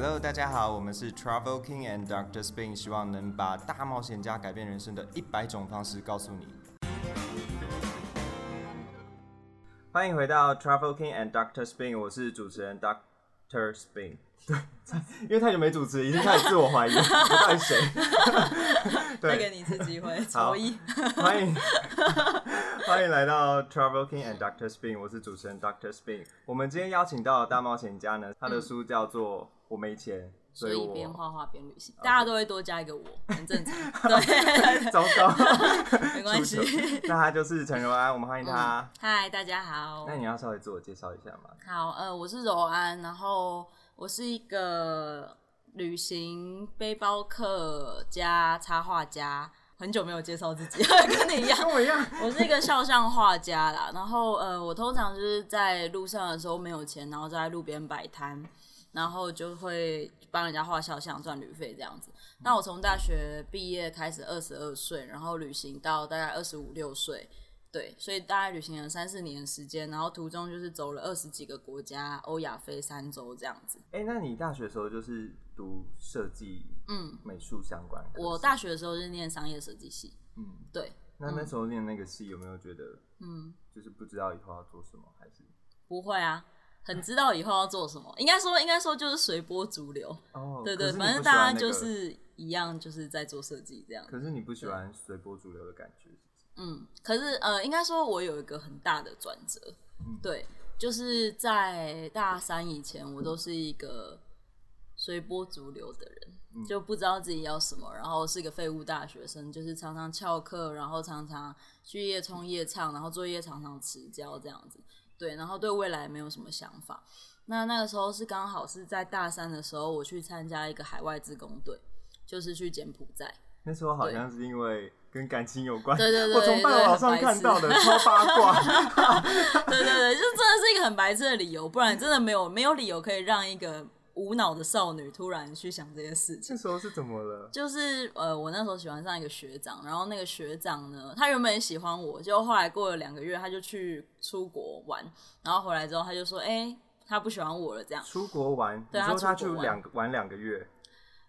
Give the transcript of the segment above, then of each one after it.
Hello，大家好，我们是 Travel King and Doctor Spin，希望能把大冒险家改变人生的一百种方式告诉你。欢迎回到 Travel King and Doctor Spin，我是主持人 Doctor Spin。对，因为太久没主持，已经开始自我怀疑，我到底谁？再给你一次机会，好抽一。欢迎 欢迎来到 Travel King and Doctor Spin，我是主持人 Doctor Spin。我们今天邀请到的大冒险家呢，他的书叫做《我没钱》，所以边画画边旅行，大家都会多加一个我，很正常。对，糟糕，没 关系。那他就是陈柔安，我们欢迎他。嗨，大家好那。你要稍微自我介绍一下吗？好，呃，我是柔安，然后我是一个旅行背包客加插画家。很久没有介绍自己，跟你一样，跟我一样。我是一个肖像画家啦。然后呃，我通常就是在路上的时候没有钱，然后在路边摆摊，然后就会帮人家画肖像赚旅费这样子。那我从大学毕业开始，二十二岁，然后旅行到大概二十五六岁，对，所以大概旅行了三四年的时间，然后途中就是走了二十几个国家，欧亚非三洲这样子。哎、那你大学的时候就是读设计、嗯，美术相关？我大学的时候是念商业设计系，嗯，对，那那时候念那个系有没有觉得嗯，就是不知道以后要做什么，还是不会啊，很知道以后要做什么。应该说，应该说就是随波逐流。哦？对对，反正大家就是一样，就是在做设计这样。可是你不喜欢随波逐流的感觉？嗯，可是呃，应该说我有一个很大的转折，嗯对，就是在大三以前，我都是一个随波逐流的人，嗯就不知道自己要什么，然后是个废物大学生，就是常常翘课，然后常常去夜冲夜唱，然后作业常常迟交这样子，对，然后对未来没有什么想法。那那个时候是刚好是在大三的时候，我去参加一个海外自工队，就是去柬埔寨。那时候好像是因为跟感情有关，对对对我从报道上看到的，超八卦。对对对，就真的是一个很白痴的理由，不然真的没有没有理由可以让一个无脑的少女突然去想这些事情那。时候是怎么了？就是呃，我那时候喜欢上一个学长，然后那个学长呢，他原本也喜欢我，结果后来过了两个月，他就去出国玩，然后回来之后他就说，哎、他不喜欢我了，这样。出国玩，对他去两个玩两个月，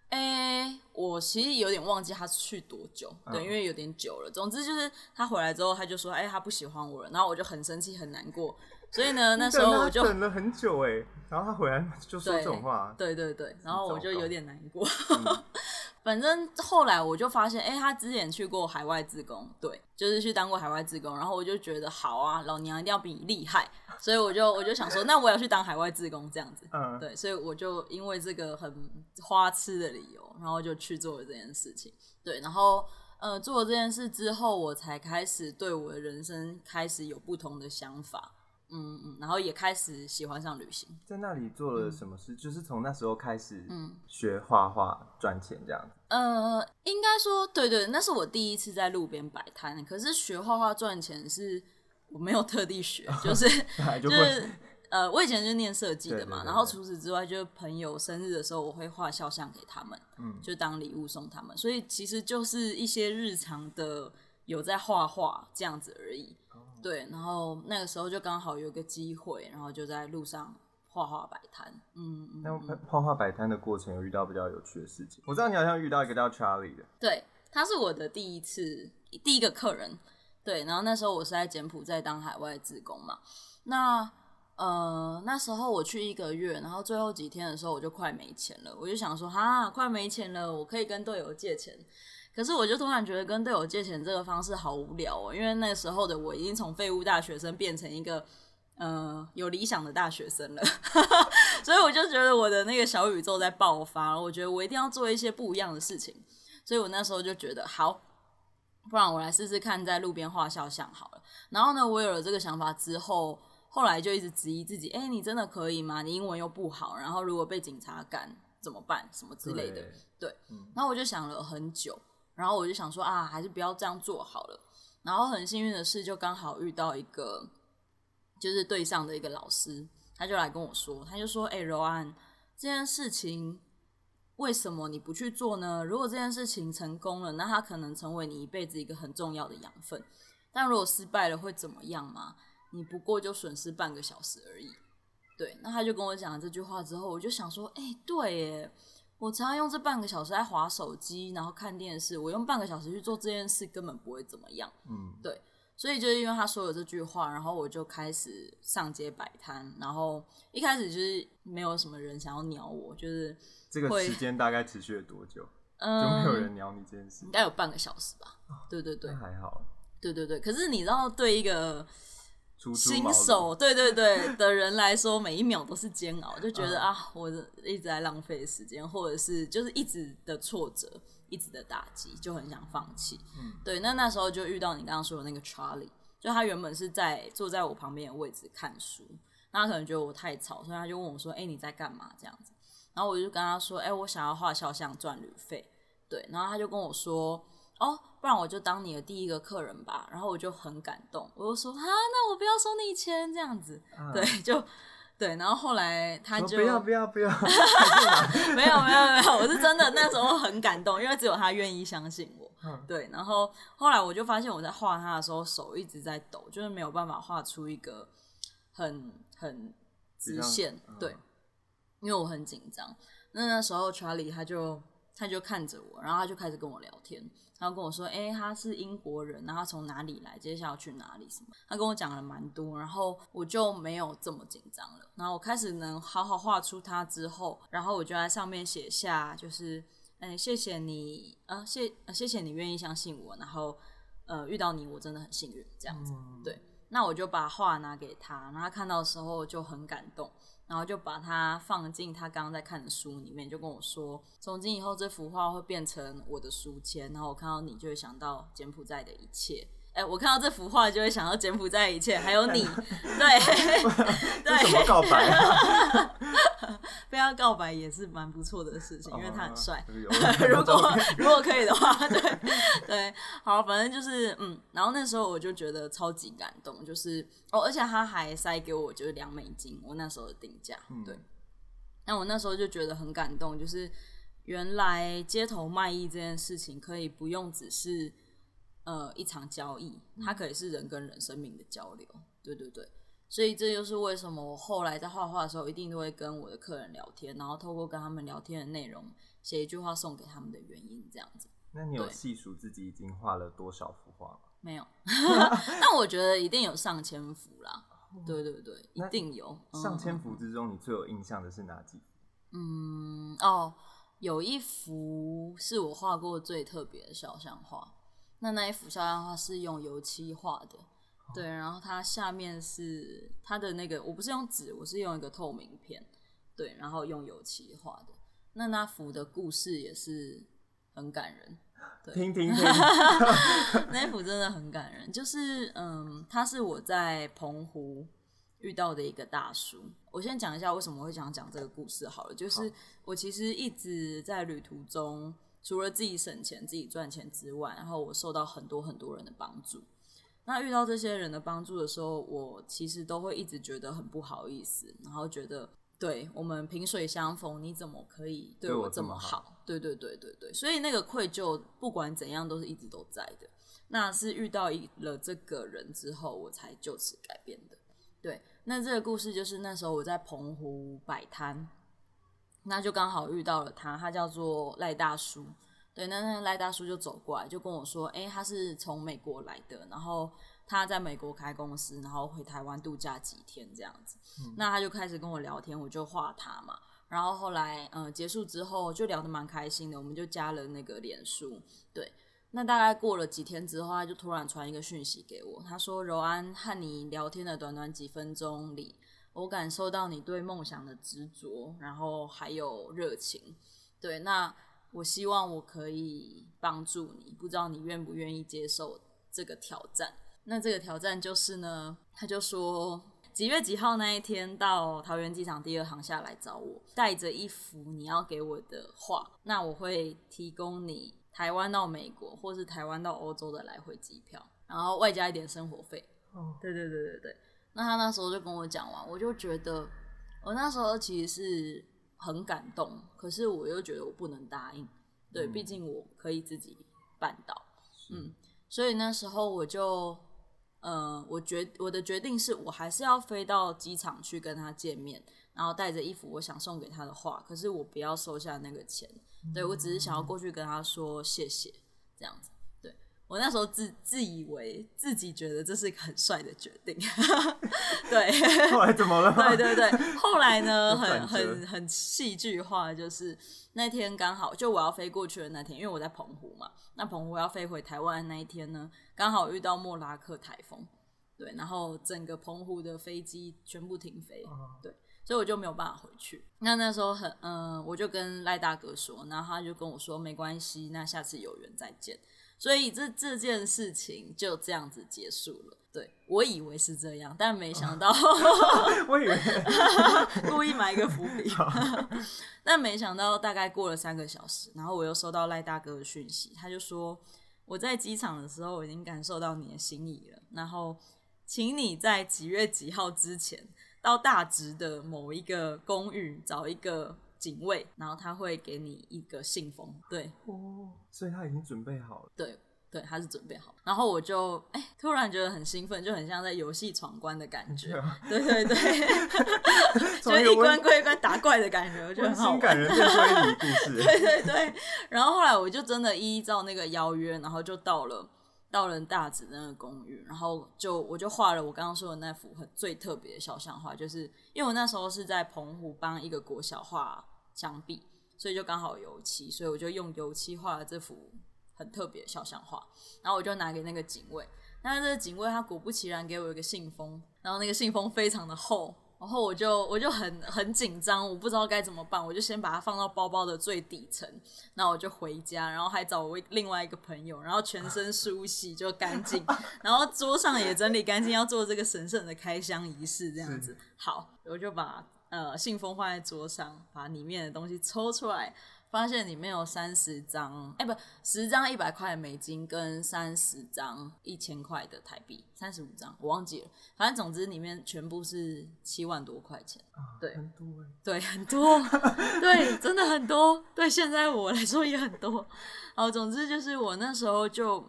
哎、我其实有点忘记他去多久，对，嗯因为有点久了。总之就是他回来之后，他就说，哎、他不喜欢我了，然后我就很生气，很难过。所以呢，那时候我就等了很久哎，然后他回来就说这种话，对对对，然后我就有点难过。嗯 反正后来我就发现，哎、他之前去过海外自工，对，就是去当过海外自工，然后我就觉得好啊，老娘一定要比你厉害，所以我就我就想说，那我要去当海外自工这样子。嗯，对，所以我就因为这个很花痴的理由，然后就去做了这件事情。对，然后呃，做了这件事之后，我才开始对我的人生开始有不同的想法。嗯嗯，然后也开始喜欢上旅行。在那里做了什么事？就是从那时候开始嗯学画画赚钱这样子。呃，应该说，对对，那是我第一次在路边摆摊。可是学画画赚钱是我没有特地学，就是 就就是呃，我以前就念设计的嘛，然后除此之外，就是朋友生日的时候，我会画肖像给他们，嗯就当礼物送他们。所以其实就是一些日常的有在画画这样子而已。哦对，然后那个时候就刚好有个机会，然后就在路上画画摆摊。嗯嗯那嗯，画画摆摊的过程有遇到比较有趣的事情。我知道你好像遇到一个叫 Charlie 的，对，他是我的第一次第一个客人。对，然后那时候我是在柬埔寨当海外职工嘛。那呃那时候我去一个月，然后最后几天的时候我就快没钱了，我就想说哈，快没钱了，我可以跟队友借钱。可是我就突然觉得跟队友借钱这个方式好无聊哦，因为那时候的我已经从废物大学生变成一个呃有理想的大学生了，所以我就觉得我的那个小宇宙在爆发，我觉得我一定要做一些不一样的事情，所以我那时候就觉得好，不然我来试试看在路边画肖像好了。然后呢，我有了这个想法之后，后来就一直质疑自己，哎、你真的可以吗？你英文又不好，然后如果被警察赶怎么办？什么之类的。对，然后我就想了很久，然后我就想说啊，还是不要这样做好了。然后很幸运的是，就刚好遇到一个就是对上的一个老师，他就来跟我说，他就说：“哎、柔安，这件事情为什么你不去做呢？如果这件事情成功了，那它可能成为你一辈子一个很重要的养分。但如果失败了，会怎么样吗？你不过就损失半个小时而已。对，那他就跟我讲了这句话之后，我就想说，哎、对耶，我常常用这半个小时在划手机，然后看电视，我用半个小时去做这件事，根本不会怎么样。嗯，对所以就是因为他说了这句话，然后我就开始上街摆摊，然后一开始就是没有什么人想要鸟我，就是这个会时间大概持续了多久？嗯就没有嗯，人鸟你这件事应？该有半个小时吧。对对对那还好，对对对，可是你知道，对一个初出新手，对对对的人来说，每一秒都是煎熬，就觉得嗯啊，我一直在浪费时间，或者是就是一直的挫折，一直的打击，就很想放弃。嗯对，那那时候就遇到你刚刚说的那个 Charlie，就他原本是在坐在我旁边的位置看书，那他可能觉得我太吵，所以他就问我说：“哎、你在干嘛？”这样子，然后我就跟他说：“哎、我想要画肖像赚旅费。”对，然后他就跟我说。哦，不然我就当你的第一个客人吧。然后我就很感动，我就说啊，那我不要收你钱这样子。啊对，就对。然后后来他就说不要不要不要，没有没有没有，我是真的那时候很感动，因为只有他愿意相信我。嗯对，然后后来我就发现我在画他的时候手一直在抖，就是没有办法画出一个很很直线。嗯对，因为我很紧张。那那时候 Charlie 他就他就看着我，然后他就开始跟我聊天，他就跟我说：“哎、他是英国人，然后他从哪里来，接下来要去哪里什么。”他跟我讲了蛮多，然后我就没有这么紧张了。然后我开始能好好画出他之后，然后我就在上面写下，就是，嗯、谢谢你，呃，谢、呃谢谢你愿意相信我，然后，呃，遇到你我真的很幸运，这样子。嗯对，那我就把画拿给他，然后他看到的时候就很感动，然后就把它放进他刚刚在看的书里面，就跟我说，从今以后这幅画会变成我的书签，然后我看到你就会想到柬埔寨的一切。哎、我看到这幅画就会想到柬埔寨的一切，还有你，对 这什么对，告白啊？被他告白也是蛮不错的事情，因为他很帅。如果如果可以的话，对对，好，反正就是嗯，然后那时候我就觉得超级感动，就是哦，而且他还塞给我就是两美金，我那时候的定价，对。那我那时候就觉得很感动，就是原来街头卖艺这件事情可以不用只是呃一场交易，它可以是人跟人生命的交流，对对对。所以这就是为什么我后来在画画的时候，一定都会跟我的客人聊天，然后透过跟他们聊天的内容，写一句话送给他们的原因，这样子。那你有细数自己已经画了多少幅画吗？没有，但我觉得一定有上千幅啦。对对对，一定有嗯上千幅之中，你最有印象的是哪几幅？嗯哦，有一幅是我画过最特别的肖像画。那那一幅肖像画是用油漆画的，对，然后它下面是它的那个，我不是用纸，我是用一个透明片，对，然后用油漆画的。那那幅的故事也是很感人，对听听听，那一幅真的很感人，就是嗯，他是我在澎湖遇到的一个大叔。我先讲一下为什么会想讲这个故事好了，就是我其实一直在旅途中，除了自己省钱、自己赚钱之外，然后我受到很多很多人的帮助。那遇到这些人的帮助的时候，我其实都会一直觉得很不好意思，然后觉得对我们萍水相逢，你怎么可以对对我这么好？对对对对对，所以那个愧疚不管怎样都是一直都在的。那是遇到一了这个人之后，我才就此改变的。对，那这个故事就是那时候我在澎湖摆摊，那就刚好遇到了他，他叫做赖大叔。对，那那赖大叔就走过来，就跟我说：“诶，他是从美国来的，然后他在美国开公司，然后回台湾度假几天这样子。那他就开始跟我聊天，我就画他嘛。然后后来，呃，结束之后就聊得蛮开心的，我们就加了那个脸书。对，那大概过了几天之后，他就突然传一个讯息给我，他说：“柔安和你聊天的短短几分钟里，我感受到你对梦想的执着，然后还有热情。对，那我希望我可以帮助你，不知道你愿不愿意接受这个挑战？那这个挑战就是呢，他就说几月几号那一天到桃园机场第二航下来找我，带着一幅你要给我的画，那我会提供你台湾到美国或是台湾到欧洲的来回机票，然后外加一点生活费。哦对对对对对。那他那时候就跟我讲完，我就觉得我那时候其实是很感动，可是我又觉得我不能答应，对，嗯毕竟我可以自己办到，嗯，所以那时候我就呃，我决我的决定是我还是要飞到机场去跟他见面，然后带着一幅我想送给他的话，可是我不要收下那个钱，对我只是想要过去跟他说谢谢，这样子。对我那时候自自以为自己觉得这是一个很帅的决定，对。后来怎么了？对对对，后来呢，很很很戏剧化，就是那天刚好就我要飞过去的那天，因为我在澎湖嘛，那澎湖要飞回台湾的那一天呢，刚好遇到莫拉克台风，对，然后整个澎湖的飞机全部停飞，对，所以我就没有办法回去。那那时候很，嗯、我就跟赖大哥说，然后他就跟我说没关系，那下次有缘再见。所以这这件事情就这样子结束了。对我以为是这样，但没想到 我以为 故意埋一个伏笔，但没想到大概过了三个小时，然后我又收到赖大哥的讯息，他就说我在机场的时候我已经感受到你的心意了，然后请你在几月几号之前到大直的某一个公寓找一个警卫，然后他会给你一个信封，对哦，所以他已经准备好了。对。对，他是准备好，然后我就哎、突然觉得很兴奋，就很像在游戏闯关的感觉。对对对，就是一关过一关打怪的感觉，我觉得很好感人的推理故事。对对对，然后后来我就真的依照那个邀约，然后就到了到了大直那个公寓，然后就我就画了我刚刚说的那幅很最特别的肖像画，就是因为我那时候是在澎湖帮一个国小画墙壁，所以就刚好油漆，所以我就用油漆画了这幅很特别的肖像画，然后我就拿给那个警卫，那这个警卫他果不其然给我一个信封，然后那个信封非常的厚，然后我就我就很很紧张，我不知道该怎么办，我就先把它放到包包的最底层，那我就回家，然后还找我另外一个朋友，然后全身梳洗就干净，然后桌上也整理干净，要做这个神圣的开箱仪式，这样子。好，我就把呃信封放在桌上，把里面的东西抽出来。发现里面有三十张，哎、不，十张一百块美金跟三十张一千块的台币，三十五张我忘记了，反正总之里面全部是七万多块钱。对很多哎。对，很多，对，真的很多，对现在我来说也很多。哦，总之就是我那时候就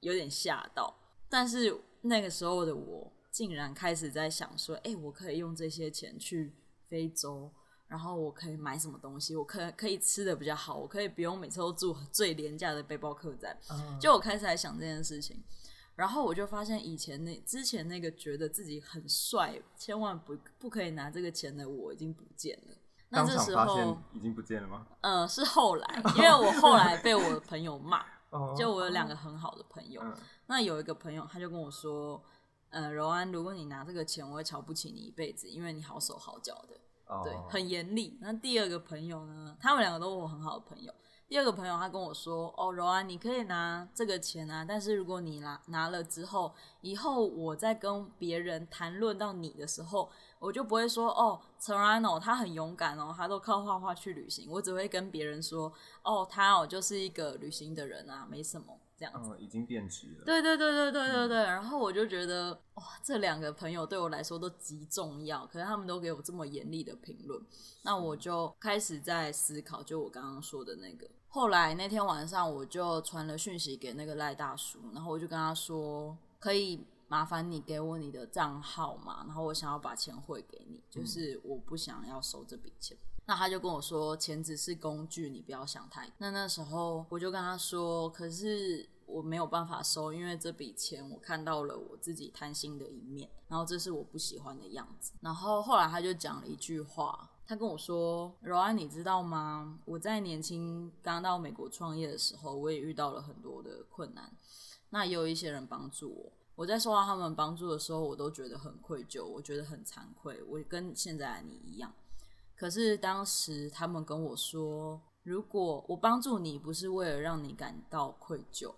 有点吓到，但是那个时候的我竟然开始在想说，哎、我可以用这些钱去非洲，然后我可以买什么东西，我可可以吃的比较好，我可以不用每次都住最廉价的背包客栈。嗯就我开始来想这件事情，然后我就发现以前那之前那个觉得自己很帅，千万不不可以拿这个钱的我已经不见了。那这时候，已经不见了吗？呃，是后来，因为我后来被我的朋友骂，哦，就我有两个很好的朋友，嗯那有一个朋友他就跟我说，呃，柔安，如果你拿这个钱，我会瞧不起你一辈子，因为你好手好脚的。哦对，很严厉。那第二个朋友呢，他们两个都是我很好的朋友。第二个朋友他跟我说：“哦，柔安，你可以拿这个钱啊，但是如果你拿拿了之后，以后我在跟别人谈论到你的时候，我就不会说哦，陈安哦，他很勇敢哦，他都靠画画去旅行。我只会跟别人说，哦，他哦就是一个旅行的人啊，没什么这样子。嗯，已经变质了。对对对对对对对，然后我就觉得哇，这两个朋友对我来说都极重要，可是他们都给我这么严厉的评论，那我就开始在思考，就我刚刚说的那个。后来那天晚上，我就传了讯息给那个赖大叔，然后我就跟他说，可以麻烦你给我你的账号嘛，然后我想要把钱汇给你，就是我不想要收这笔钱。那他就跟我说，钱只是工具，你不要想太多。那那时候我就跟他说，可是我没有办法收，因为这笔钱我看到了我自己贪心的一面，然后这是我不喜欢的样子。然后后来他就讲了一句话，他跟我说：“柔安，你知道吗？我在年轻刚到美国创业的时候，我也遇到了很多的困难，那也有一些人帮助我。”我在受到他们帮助的时候，我都觉得很愧疚，我觉得很惭愧，我跟现在的你一样。可是当时他们跟我说，如果我帮助你不是为了让你感到愧疚，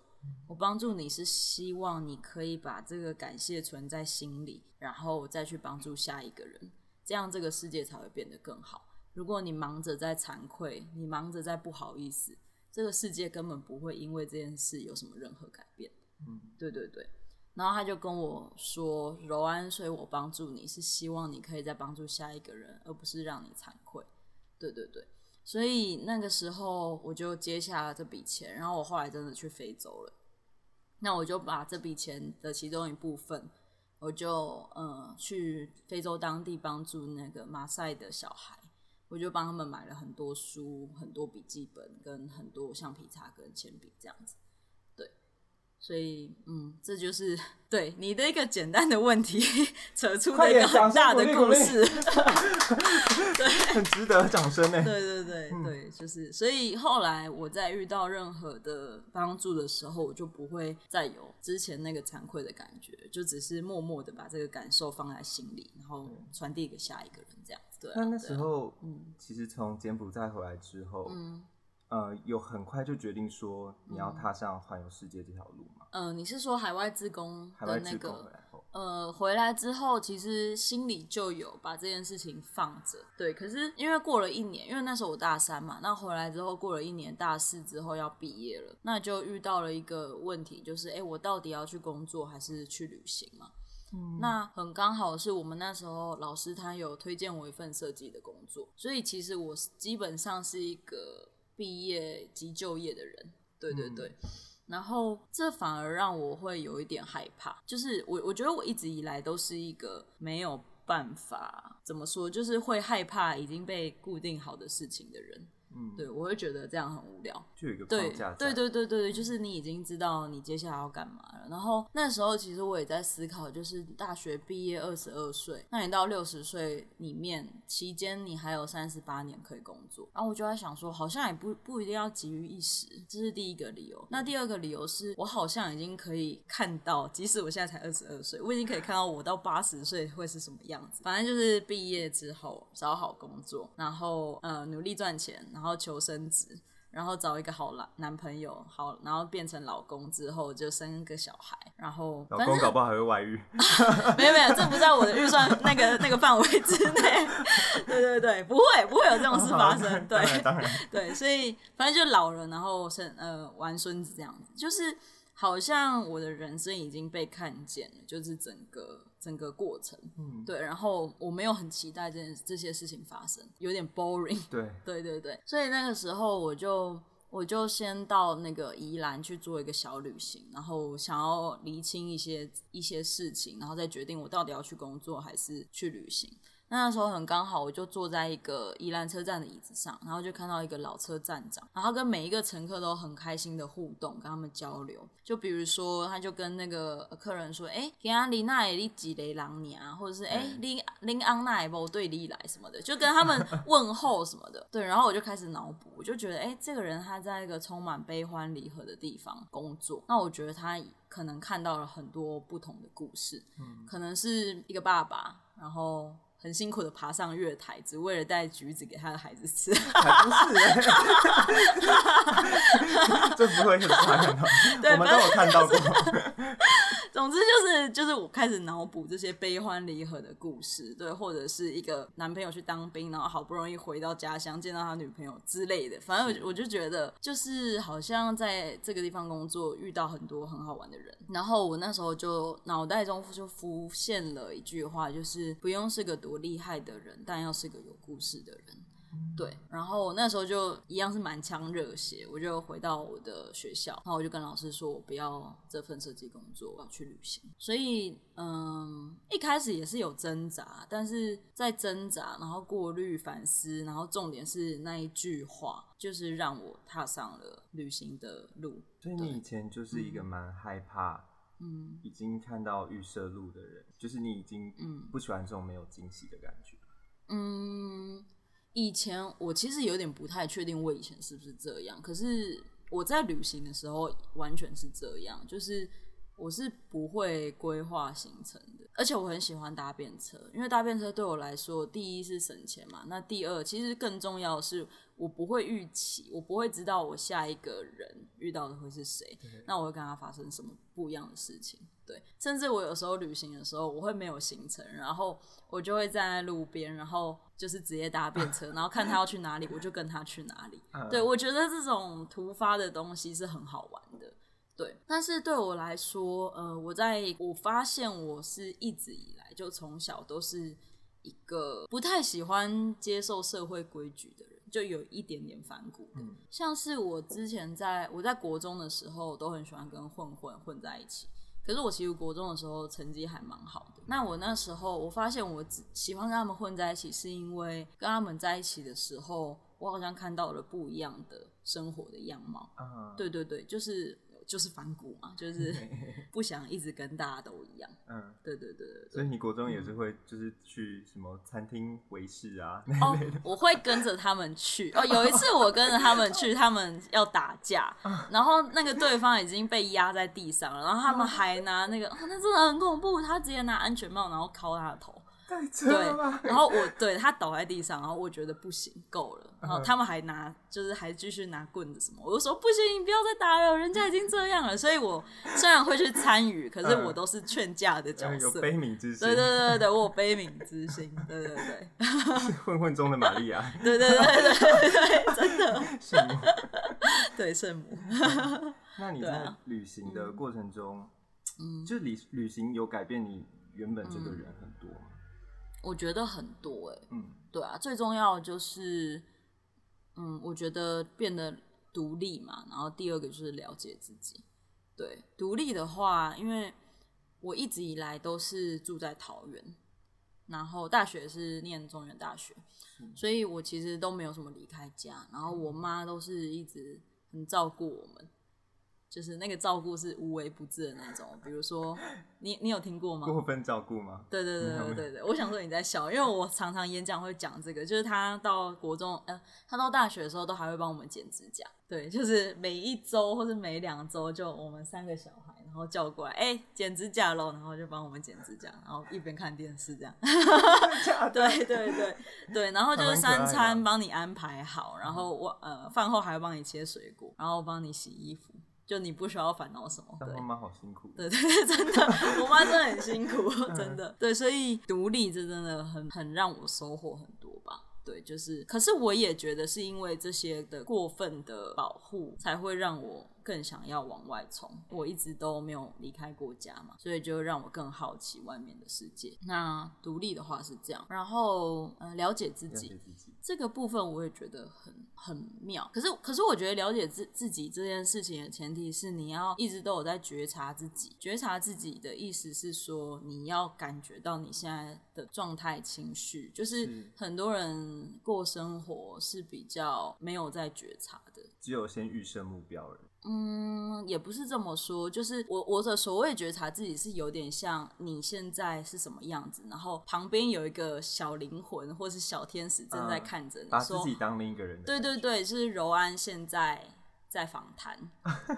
我帮助你是希望你可以把这个感谢存在心里，然后再去帮助下一个人，这样这个世界才会变得更好。如果你忙着在惭愧，你忙着在不好意思，这个世界根本不会因为这件事有什么任何改变。嗯，对对对。然后他就跟我说：“柔安，所以我帮助你是希望你可以再帮助下一个人，而不是让你惭愧。”对对对，所以那个时候我就接下了这笔钱，然后我后来真的去非洲了。那我就把这笔钱的其中一部分，我就嗯去非洲当地帮助那个马赛的小孩，我就帮他们买了很多书、很多笔记本跟很多橡皮擦跟铅笔这样子。所以，嗯，这就是对你的一个简单的问题，扯出了一个很大的故事，对，很值得掌声呢。对 对对对，就是，所以后来我在遇到任何的帮助的时候，我就不会再有之前那个惭愧的感觉，就只是默默的把这个感受放在心里，然后传递给下一个人，这样。对。那那时候，嗯，其实从柬埔寨回来之后，嗯。呃，有很快就决定说你要踏上环游世界这条路吗？呃，你是说海外自工的那个？呃，回来之后其实心里就有把这件事情放着。对，可是因为过了一年，因为那时候我大三嘛，那回来之后过了一年，大四之后要毕业了，那就遇到了一个问题，就是哎，我到底要去工作还是去旅行嘛？嗯，那很刚好是我们那时候老师他有推荐我一份设计的工作，所以其实我基本上是一个。毕业及就业的人，对对对，然后这反而让我会有一点害怕，就是我我觉得我一直以来都是一个没有办法怎么说，就是会害怕已经被固定好的事情的人。嗯，对，我会觉得这样很无聊。就有一个框架。对对对对对，就是你已经知道你接下来要干嘛了。然后那时候其实我也在思考，就是大学毕业二十二岁，那你到六十岁里面期间，你还有三十八年可以工作。然后我就在想说，好像也不不一定要急于一时，这是第一个理由。那第二个理由是我好像已经可以看到，即使我现在才二十二岁，我已经可以看到我到八十岁会是什么样子。反正就是毕业之后找好工作，然后呃努力赚钱。然后求生子，然后找一个好男男朋友，好，然后变成老公之后就生个小孩，然后老公搞不好还会外遇，没有没有，这不在我的预算那个那个范围之内。对对对，不会不会有这种事发生。对，对，所以反正就老了，然后生呃玩孙子这样子，就是好像我的人生已经被看见了，就是整个。整个过程，嗯，对，然后我没有很期待这件这些事情发生，有点 boring，对，对对对，所以那个时候我就我就先到那个宜兰去做一个小旅行，然后想要厘清一些一些事情，然后再决定我到底要去工作还是去旅行。那时候很刚好，我就坐在一个宜兰车站的椅子上，然后就看到一个老车站长，然后跟每一个乘客都很开心的互动，跟他们交流。就比如说，他就跟那个客人说：“哎，给阿里那里几雷狼你啊？”或者是“哎，林林安那波对你来什么的”，就跟他们 问候什么的。对，然后我就开始脑补，我就觉得，哎，这个人他在一个充满悲欢离合的地方工作，那我觉得他可能看到了很多不同的故事，嗯，可能是一个爸爸，然后。很辛苦的爬上月台，只为了带橘子给他的孩子吃。还不是，这不会很残忍吗。我们都有看到过。总之就是就是我开始脑补这些悲欢离合的故事，对，或者是一个男朋友去当兵，然后好不容易回到家乡见到他女朋友之类的。反正我我就觉得，就是好像在这个地方工作遇到很多很好玩的人。然后我那时候就脑袋中就浮现了一句话，就是不用是个多厉害的人，但要是个有故事的人。对，然后我那时候就一样是满腔热血，我就回到我的学校，然后我就跟老师说，我不要这份设计工作，我要去旅行。所以，嗯，一开始也是有挣扎，但是在挣扎，然后过滤、反思，然后重点是那一句话，就是让我踏上了旅行的路。所以你以前就是一个蛮害怕，嗯，已经看到预设路的人，就是你已经嗯不喜欢这种没有惊喜的感觉，嗯。以前我其实有点不太确定，我以前是不是这样。可是我在旅行的时候完全是这样，就是我是不会规划行程的，而且我很喜欢搭便车，因为搭便车对我来说，第一是省钱嘛，那第二其实更重要的是。我不会预期，我不会知道我下一个人遇到的会是谁，那我会跟他发生什么不一样的事情。对，甚至我有时候旅行的时候，我会没有行程，然后我就会站在路边，然后就是直接搭便车，然后看他要去哪里，我就跟他去哪里。对，我觉得这种突发的东西是很好玩的。对，但是对我来说，呃，我在我发现我是一直以来就从小都是一个不太喜欢接受社会规矩的人。就有一点点反骨的。嗯像是我之前在我在国中的时候，都很喜欢跟混混混在一起。可是我其实国中的时候成绩还蛮好的。那我那时候我发现我只喜欢跟他们混在一起，是因为跟他们在一起的时候，我好像看到了不一样的生活的样貌。啊，对对对，就是就是反骨嘛，就 是不想一直跟大家都一样。嗯，对对对对所以你国中也是会就是去什么餐厅维视啊？哦，我会跟着他们去。哦，有一次我跟着他们去，他们要打架，然后那个对方已经被压在地上了，然后他们还拿那个，哦，那真的很恐怖，他直接拿安全帽然后敲他的头。太扯对了吧！，然后我对他倒在地上，然后我觉得不行，够了，然后他们还拿，就是还继续拿棍子什么，我就说不行，你不要再打了，人家已经这样了。所以我虽然会去参与，可是我都是劝架的角呃有色。悲悯之心，对对对对对，我有悲悯之心，对对对，混混中的玛利亚，对对对对对对，真的，圣母。对圣母，那你在旅行的过程中，嗯，就旅旅行有改变你原本这个人很多吗？我觉得很多哎、嗯对啊，最重要的就是，嗯，我觉得变得独立嘛，然后第二个就是了解自己。对，独立的话，因为我一直以来都是住在桃园，然后大学是念中原大学，所以我其实都没有什么离开家，然后我妈都是一直很照顾我们。就是那个照顾是无微不至的那种，比如说你你有听过吗？过分照顾吗？对对对对对对，我想说你在笑，因为我常常演讲会讲这个，就是他到国中，呃，他到大学的时候都还会帮我们剪指甲，对，就是每一周或是每两周就我们三个小孩，然后叫过来，哎、剪指甲喽，然后就帮我们剪指甲，然后一边看电视这样 对对对对，然后就是三餐帮你安排好，然后我呃饭后还会帮你切水果，然后帮你洗衣服，就你不需要烦恼什么，对当。妈妈好辛苦。对对对，真的，我妈真的很辛苦，真的。对，所以独立这真的很很让我收获很多吧。对，就是，可是我也觉得是因为这些的过分的保护，才会让我更想要往外冲。我一直都没有离开过家嘛，所以就让我更好奇外面的世界。那独立的话是这样，然后呃，了解自己，这个部分我也觉得很很妙，可是可是我觉得了解自自己这件事情的前提是你要一直都有在觉察自己。觉察自己的意思是说，你要感觉到你现在的状态、情绪，就是是很多人过生活是比较没有在觉察的。只有先预设目标了。嗯，也不是这么说，就是我我的所谓觉察自己是有点像你现在是什么样子，然后旁边有一个小灵魂或是小天使正在嗯看着你，把自己当另一个人对。对对就，是柔安现在在访谈，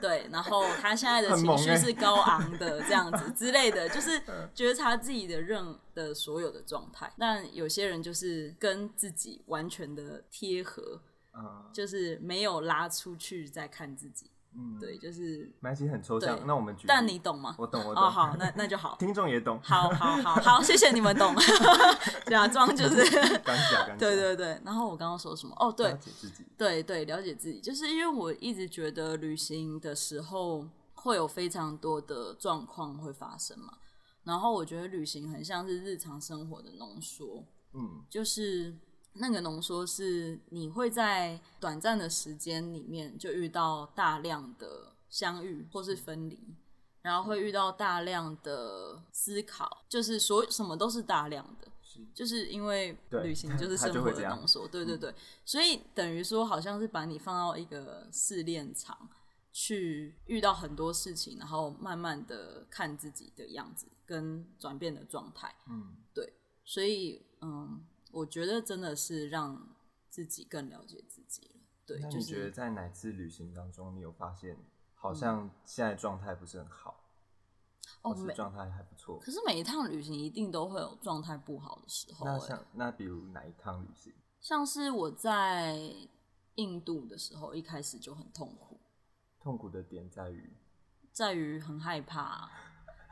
对，然后他现在的情绪是高昂的这样子之类的，就是 觉察自己的任的所有的状态。但有些人就是跟自己完全的贴合，嗯就是没有拉出去再看自己，嗯，对，就是。没关系，很抽象对。那我们举，但你懂吗？我懂，我懂。哦，好，那那就好。听众也懂。好好好好，谢谢你们懂，假装就是。对对对。然后我刚刚说什么？哦，对了，解自己。对对，了解自己，就是因为我一直觉得旅行的时候会有非常多的状况会发生嘛，然后我觉得旅行很像是日常生活的浓缩，嗯就是那个浓缩是你会在短暂的时间里面就遇到大量的相遇或是分离，然后会遇到大量的思考，就是所什么都是大量的。是。就是因为旅行就是生活的浓缩，对对对，所以等于说好像是把你放到一个试炼场，去遇到很多事情，然后慢慢的看自己的样子跟转变的状态，嗯，对所以嗯，我觉得真的是让自己更了解自己了，对，就那你觉得在哪次旅行当中，你有发现好像现在状态不是很好，哦是状态还不错？可是每一趟旅行一定都会有状态不好的时候、欸，那像那比如哪一趟旅行？像是我在印度的时候，一开始就很痛苦，痛苦的点在于，在于很害怕，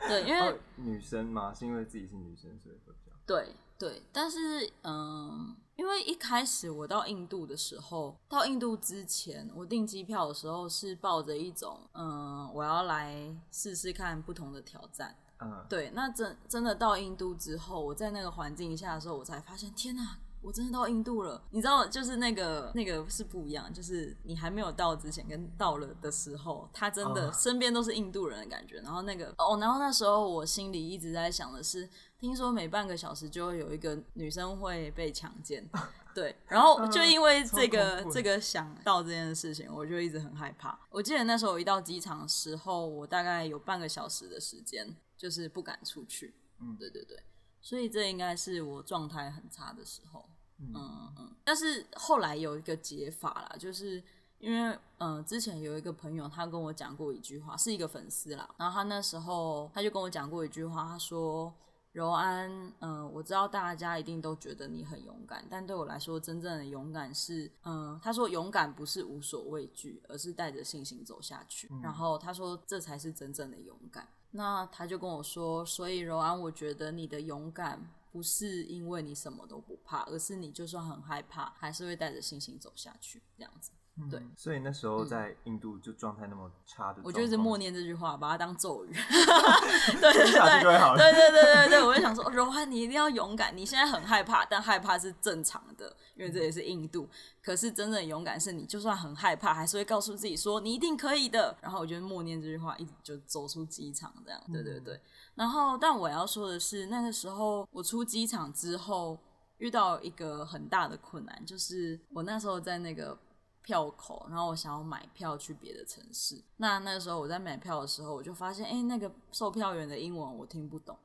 对，因为、哦，女生嘛？是因为自己是女生，所以会比较对对，但是嗯，因为一开始我到印度的时候，到印度之前，我订机票的时候是抱着一种嗯，我要来试试看不同的挑战。嗯，对，那真真的到印度之后，我在那个环境下的时候，我才发现，天哪，我真的到印度了。你知道，就是那个那个是不一样，就是你还没有到之前跟到了的时候，他真的身边都是印度人的感觉。然后那个哦，然后那时候我心里一直在想的是，听说每半个小时就会有一个女生会被强奸，对。然后 就因为这个这个想到这件事情，我就一直很害怕。我记得那时候我一到机场的时候，我大概有半个小时的时间，就是不敢出去。嗯，对对对。所以这应该是我状态很差的时候，嗯嗯，但是后来有一个解法啦，就是因为嗯，之前有一个朋友他跟我讲过一句话，是一个粉丝啦，然后他那时候他就跟我讲过一句话，他说：“柔安，嗯，我知道大家一定都觉得你很勇敢，但对我来说，真正的勇敢是，嗯，他说勇敢不是无所畏惧，而是带着信心走下去。然后他说这才是真正的勇敢。”那他就跟我说，所以柔安，我觉得你的勇敢不是因为你什么都不怕，而是你就算很害怕，还是会带着信心走下去，这样子。对，所以那时候在印度就状态那么差的，我就是默念这句话，把它当咒语。对 对对，对对对对对，我就想说，柔安，你一定要勇敢。你现在很害怕，但害怕是正常的，因为这也是印度。可是真正勇敢是你，就算很害怕，还是会告诉自己说你一定可以的。然后我就默念这句话，一直就走出机场，这样。对对对。然后，但我要说的是，那个时候我出机场之后，遇到一个很大的困难，就是我那时候在那个。票口，然后我想要买票去别的城市。那那时候我在买票的时候，我就发现，哎，那个售票员的英文我听不懂。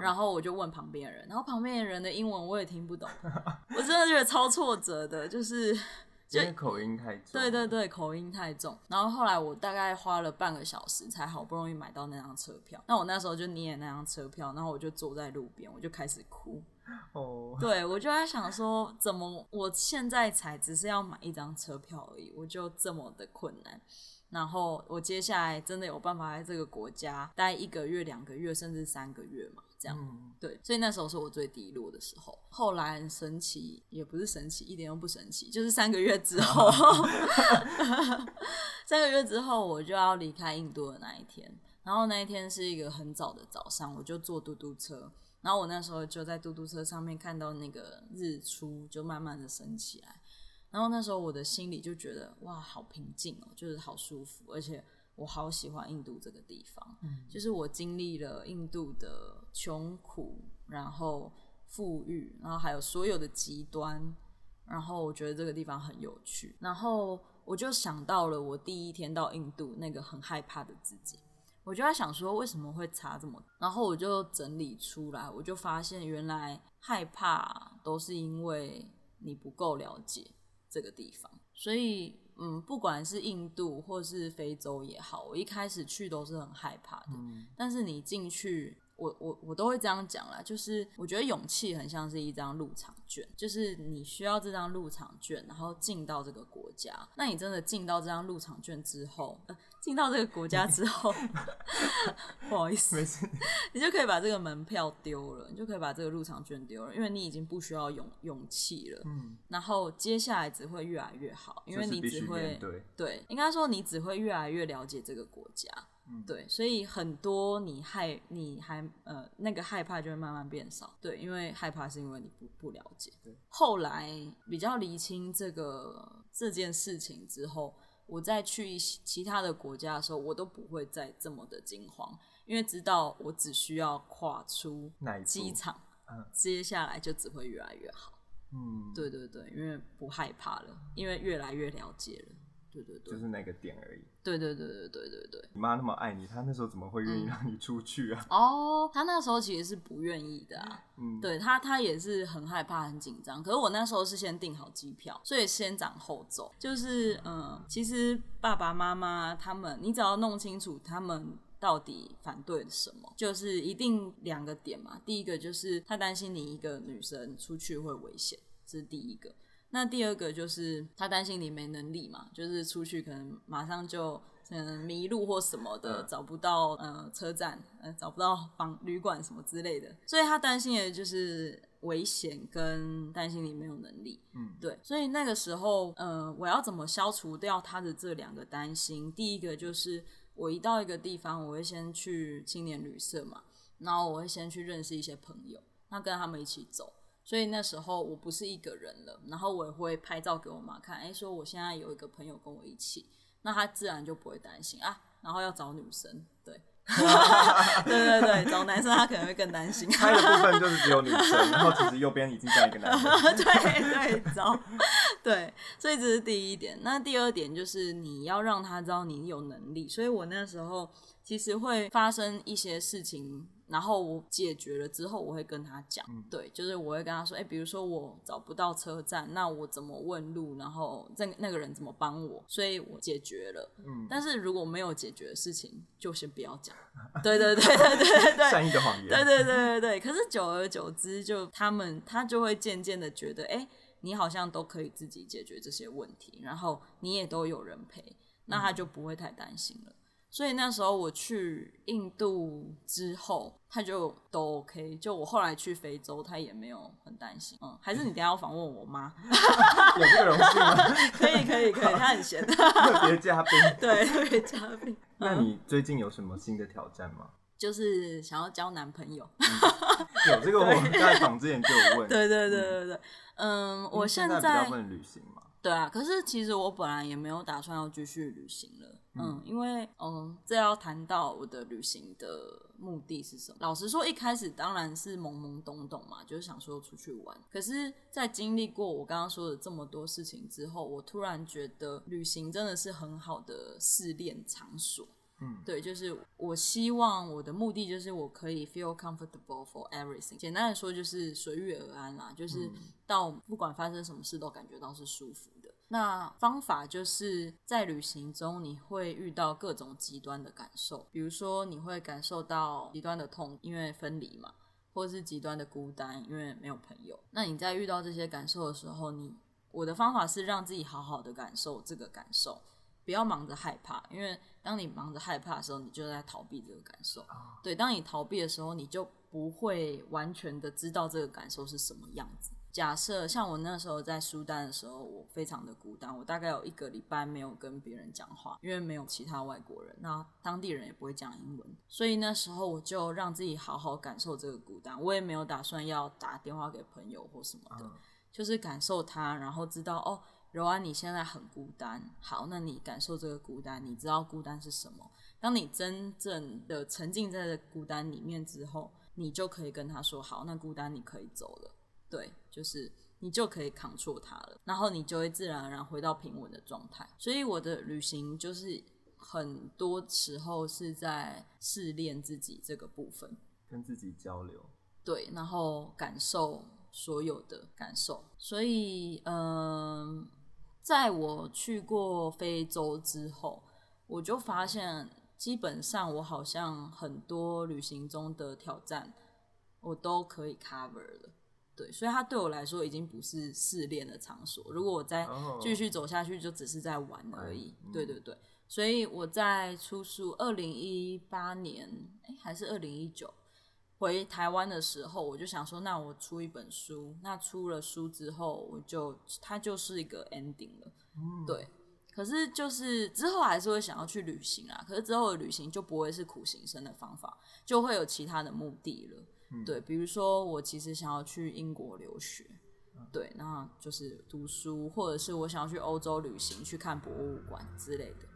然后我就问旁边的人，然后旁边的人的英文我也听不懂。我真的觉得超挫折的，就是因为口音太重。对对对，口音太重。然后后来我大概花了半个小时，才好不容易买到那张车票。那我那时候就捏那张车票，然后我就坐在路边，我就开始哭。哦，对，我就在想说，怎么我现在才只是要买一张车票而已，我就这么的困难。然后我接下来真的有办法在这个国家待一个月、两个月，甚至三个月嘛？这样，对，所以那时候是我最低落的时候。后来神奇也不是神奇，一点都不神奇，就是三个月之后，三个月之后我就要离开印度的那一天。然后那一天是一个很早的早上，我就坐嘟嘟车。然后我那时候就在嘟嘟车上面看到那个日出就慢慢的升起来，然后那时候我的心里就觉得哇，好平静哦，就是好舒服，而且我好喜欢印度这个地方，就是我经历了印度的穷苦，然后富裕，然后还有所有的极端，然后我觉得这个地方很有趣，然后我就想到了我第一天到印度那个很害怕的自己。我就在想说，为什么会差这么？然后我就整理出来，我就发现原来害怕都是因为你不够了解这个地方。所以，嗯，不管是印度或是非洲也好，我一开始去都是很害怕的。但是你进去。我我我都会这样讲啦，就是我觉得勇气很像是一张入场券，就是你需要这张入场券，然后进到这个国家。那你真的进到这张入场券之后，呃，进到这个国家之后，不好意思，没事，你就可以把这个门票丢了，你就可以把这个入场券丢了，因为你已经不需要勇勇气了。嗯，然后接下来只会越来越好，因为你只会对对，应该说你只会越来越了解这个国家。对，所以很多你害你还呃那个害怕就会慢慢变少。对，因为害怕是因为你不不了解。对，后来比较厘清这个这件事情之后，我再去其他的国家的时候，我都不会再这么的惊慌，因为知道我只需要跨出机场，接下来就只会越来越好。嗯，对对对，因为不害怕了，因为越来越了解了。对对对，就是那个点而已。对对对对对对对。你妈那么爱你，她那时候怎么会愿意让你出去啊？哦，她那时候其实是不愿意的啊。嗯，对她，她也是很害怕、很紧张。可是我那时候是先订好机票，所以先斩后奏。就是嗯，其实爸爸妈妈他们，你只要弄清楚他们到底反对什么，就是一定两个点嘛。第一个就是他担心你一个女生出去会危险，这是第一个。那第二个就是他担心你没能力嘛，就是出去可能马上就嗯迷路或什么的，找不到呃车站，呃找不到房旅馆什么之类的，所以他担心的就是危险跟担心你没有能力。嗯，对，所以那个时候，呃，我要怎么消除掉他的这两个担心？第一个就是我一到一个地方，我会先去青年旅社嘛，然后我会先去认识一些朋友，那跟他们一起走。所以那时候我不是一个人了，然后我也会拍照给我妈看，哎、说我现在有一个朋友跟我一起，那她自然就不会担心啊。然后要找女生，对，对对对，找男生他可能会更担心。拍的部分就是只有女生，然后其实右边已经站一个男生。对对，找对，所以这是第一点。那第二点就是你要让他知道你有能力。所以我那时候其实会发生一些事情，然后我解决了之后，我会跟他讲，对，就是我会跟他说，哎、比如说我找不到车站，那我怎么问路，然后那那个人怎么帮我，所以我解决了。嗯，但是如果没有解决的事情，就先不要讲。对对对对对对，善意的谎言。对对对对对，可是久而久之就，他们他就会渐渐的觉得，哎、你好像都可以自己解决这些问题，然后你也都有人陪，那他就不会太担心了。所以那时候我去印度之后，他就都 OK。就我后来去非洲，他也没有很担心。嗯，还是你等下要访问我妈？有这个荣幸吗？可以可以可以，他很闲。特别嘉宾。对，特别嘉宾。那你最近有什么新的挑战吗？就是想要交男朋友。有这个，我们在访之前就有问。对对对对对，嗯，我现在比较不能旅行嘛。对啊，可是其实我本来也没有打算要继续旅行了，嗯，因为嗯，这要谈到我的旅行的目的是什么。老实说，一开始当然是懵懵懂懂嘛，就是想说出去玩。可是，在经历过我刚刚说的这么多事情之后，我突然觉得旅行真的是很好的试炼场所。嗯，对，就是我希望我的目的就是我可以 feel comfortable for everything。简单的说就是随遇而安啦，就是到不管发生什么事都感觉到是舒服的。那方法就是在旅行中你会遇到各种极端的感受，比如说你会感受到极端的痛，因为分离嘛，或者是极端的孤单，因为没有朋友。那你在遇到这些感受的时候，你我的方法是让自己好好的感受这个感受。不要忙着害怕，因为当你忙着害怕的时候，你就在逃避这个感受。对，当你逃避的时候，你就不会完全的知道这个感受是什么样子。假设像我那时候在苏丹的时候，我非常的孤单，我大概有一个礼拜没有跟别人讲话，因为没有其他外国人，那当地人也不会讲英文，所以那时候我就让自己好好感受这个孤单。我也没有打算要打电话给朋友或什么的，就是感受它，然后知道哦。柔安，你现在很孤单。好，那你感受这个孤单，你知道孤单是什么？当你真正的沉浸在这孤单里面之后，你就可以跟他说：“好，那孤单你可以走了。”对，就是你就可以扛住它了，然后你就会自然而然回到平稳的状态。所以我的旅行就是很多时候是在试炼自己这个部分，跟自己交流。对，然后感受所有的感受。所以，嗯。在我去过非洲之后，我就发现，基本上我好像很多旅行中的挑战，我都可以 cover 了。对，所以它对我来说已经不是试炼的场所。如果我再继续走下去，就只是在玩而已。嗯、对对对，所以我在出书，二零一八年，哎，还是二零一九。回台湾的时候，我就想说，那我出一本书。那出了书之后，我就它就是一个 ending 了，嗯、对。可是就是之后还是会想要去旅行啊，可是之后的旅行就不会是苦行僧的方法，就会有其他的目的了。嗯、对，比如说我其实想要去英国留学，对，那就是读书，或者是我想要去欧洲旅行，去看博物馆之类的，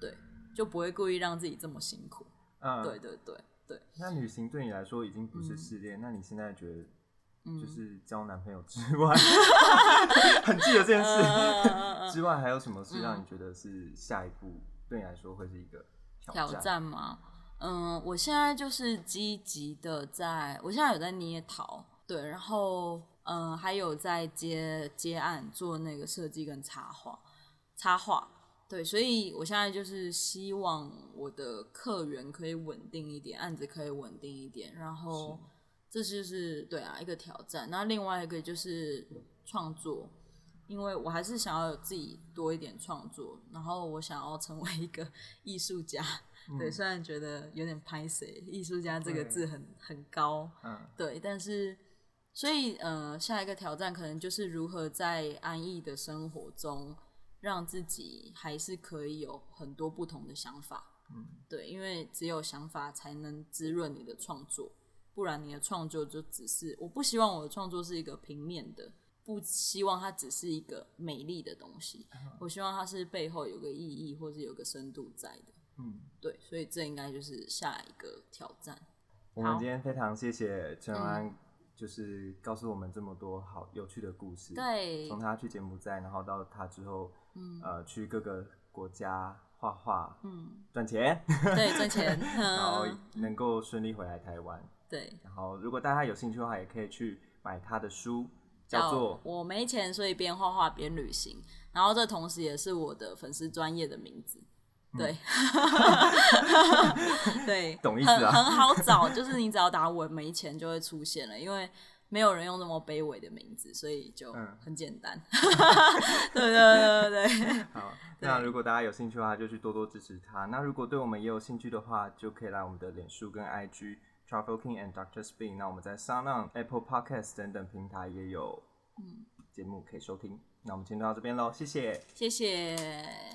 对，就不会故意让自己这么辛苦。嗯，对对对。对，那旅行对你来说已经不是试炼，嗯、那你现在觉得，嗯就是交男朋友之外，很记得这件事、呃、之外，还有什么事让你觉得是下一步对你来说会是一个？挑战吗？嗯，我现在就是积极的在，我现在有在捏陶，对，然后嗯，还有在接接案做那个设计跟插画，插画。对，所以我现在就是希望我的客源可以稳定一点，案子可以稳定一点，然后这就是对啊一个挑战。那另外一个就是创作，因为我还是想要有自己多一点创作，然后我想要成为一个 艺术家。嗯、对，虽然觉得有点拍谁，艺术家这个字很很高，嗯，对，但是所以呃，下一个挑战可能就是如何在安逸的生活中。让自己还是可以有很多不同的想法，嗯，对，因为只有想法才能滋润你的创作。不然你的创作就只是我不希望我的创作是一个平面的，不希望它只是一个美丽的东西，我希望它是背后有个意义或是有个深度在的。嗯，对，所以这应该就是下一个挑战。我们今天非常谢谢陈嗯安，就是告诉我们这么多好有趣的故事。，对，从他去柬埔寨，然后到他之后，呃，去各个国家画画，嗯，赚钱，对，赚钱，然后嗯，能够顺利回来台湾。对，然后，如果大家有兴趣的话，也可以去买他的书，叫叫做我没钱，所以边画画边旅行。然后这同时也是我的粉丝专业的名字。对，对，懂意思啊很很好找，就是你只要打我没钱就会出现了，因为没有人用那么卑微的名字，所以就嗯很简单。对对对对对，好，那如果大家有兴趣的话，就去多多支持他。那如果对我们也有兴趣的话，就可以来我们的脸书跟 IG Travel King and Doctor Spin。那我们在 Sound、Apple Podcast 等等平台也有节目可以收听。那我们今天就到这边喽，谢谢。谢谢。